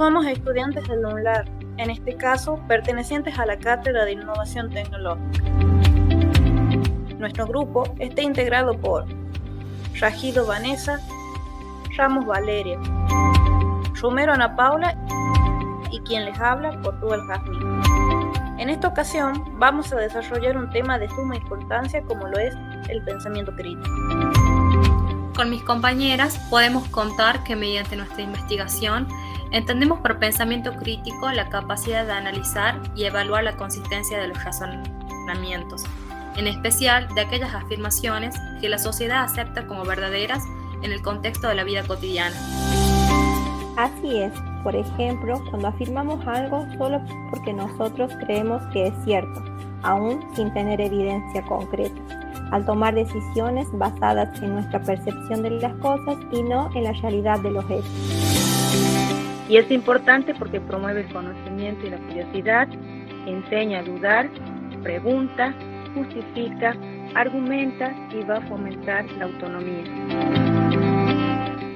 Somos estudiantes del UNLAR, en este caso pertenecientes a la Cátedra de Innovación Tecnológica. Nuestro grupo está integrado por Rajido Vanessa, Ramos Valeria, Romero Ana Paula y quien les habla, Portugal Jazmín. En esta ocasión vamos a desarrollar un tema de suma importancia como lo es el pensamiento crítico. Con mis compañeras podemos contar que mediante nuestra investigación entendemos por pensamiento crítico la capacidad de analizar y evaluar la consistencia de los razonamientos, en especial de aquellas afirmaciones que la sociedad acepta como verdaderas en el contexto de la vida cotidiana. Así es, por ejemplo, cuando afirmamos algo solo porque nosotros creemos que es cierto, aún sin tener evidencia concreta, al tomar decisiones basadas en nuestra percepción de las cosas y no en la realidad de los hechos. Y es importante porque promueve el conocimiento y la curiosidad, enseña a dudar, pregunta, justifica, argumenta y va a fomentar la autonomía.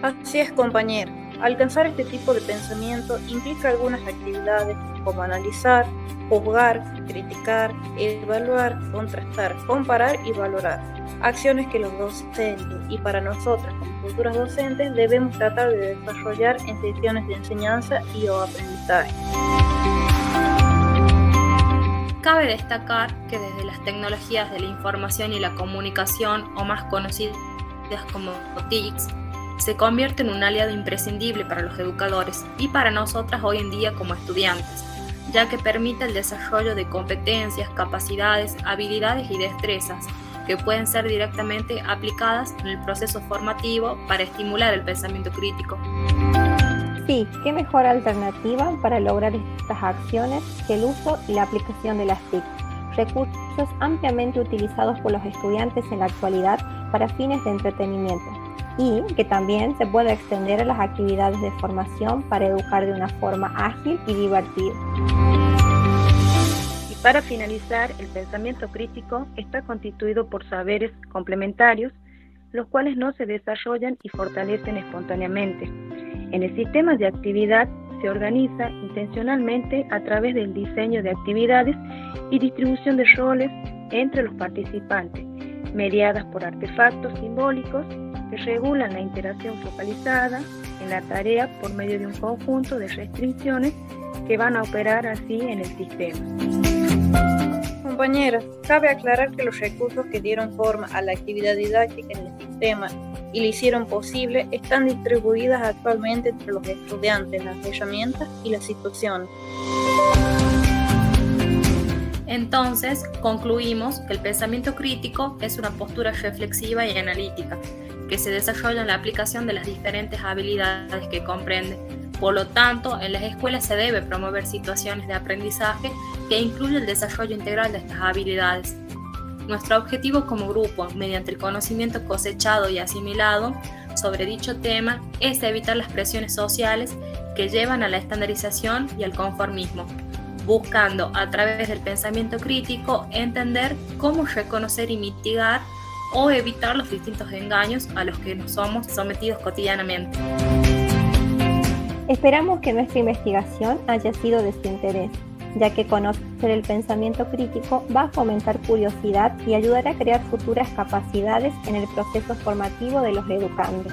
Así es, compañero. Alcanzar este tipo de pensamiento implica algunas actividades como analizar, juzgar, criticar, evaluar, contrastar, comparar y valorar. Acciones que los docentes y para nosotras como futuras docentes debemos tratar de desarrollar en sesiones de enseñanza y o aprendizaje. Cabe destacar que desde las tecnologías de la información y la comunicación, o más conocidas como TICs, se convierte en un aliado imprescindible para los educadores y para nosotras hoy en día como estudiantes, ya que permite el desarrollo de competencias, capacidades, habilidades y destrezas que pueden ser directamente aplicadas en el proceso formativo para estimular el pensamiento crítico. Sí, qué mejor alternativa para lograr estas acciones que el uso y la aplicación de las TIC, recursos ampliamente utilizados por los estudiantes en la actualidad para fines de entretenimiento, y que también se puede extender a las actividades de formación para educar de una forma ágil y divertida. Y para finalizar, el pensamiento crítico está constituido por saberes complementarios, los cuales no se desarrollan y fortalecen espontáneamente. En el sistema de actividad se organiza intencionalmente a través del diseño de actividades y distribución de roles entre los participantes, mediadas por artefactos simbólicos que regulan la interacción focalizada en la tarea por medio de un conjunto de restricciones que van a operar así en el sistema. Compañeras, cabe aclarar que los recursos que dieron forma a la actividad didáctica en el sistema y le hicieron posible están distribuidas actualmente entre los estudiantes, las herramientas y las situaciones. Entonces, concluimos que el pensamiento crítico es una postura reflexiva y analítica que se desarrolla en la aplicación de las diferentes habilidades que comprende. Por lo tanto, en las escuelas se debe promover situaciones de aprendizaje que incluyen el desarrollo integral de estas habilidades. Nuestro objetivo como grupo, mediante el conocimiento cosechado y asimilado sobre dicho tema, es evitar las presiones sociales que llevan a la estandarización y al conformismo, buscando a través del pensamiento crítico entender cómo reconocer y mitigar o evitar los distintos engaños a los que nos somos sometidos cotidianamente. Esperamos que nuestra investigación haya sido de su interés, ya que conocer el pensamiento crítico va a fomentar curiosidad y ayudar a crear futuras capacidades en el proceso formativo de los educandos.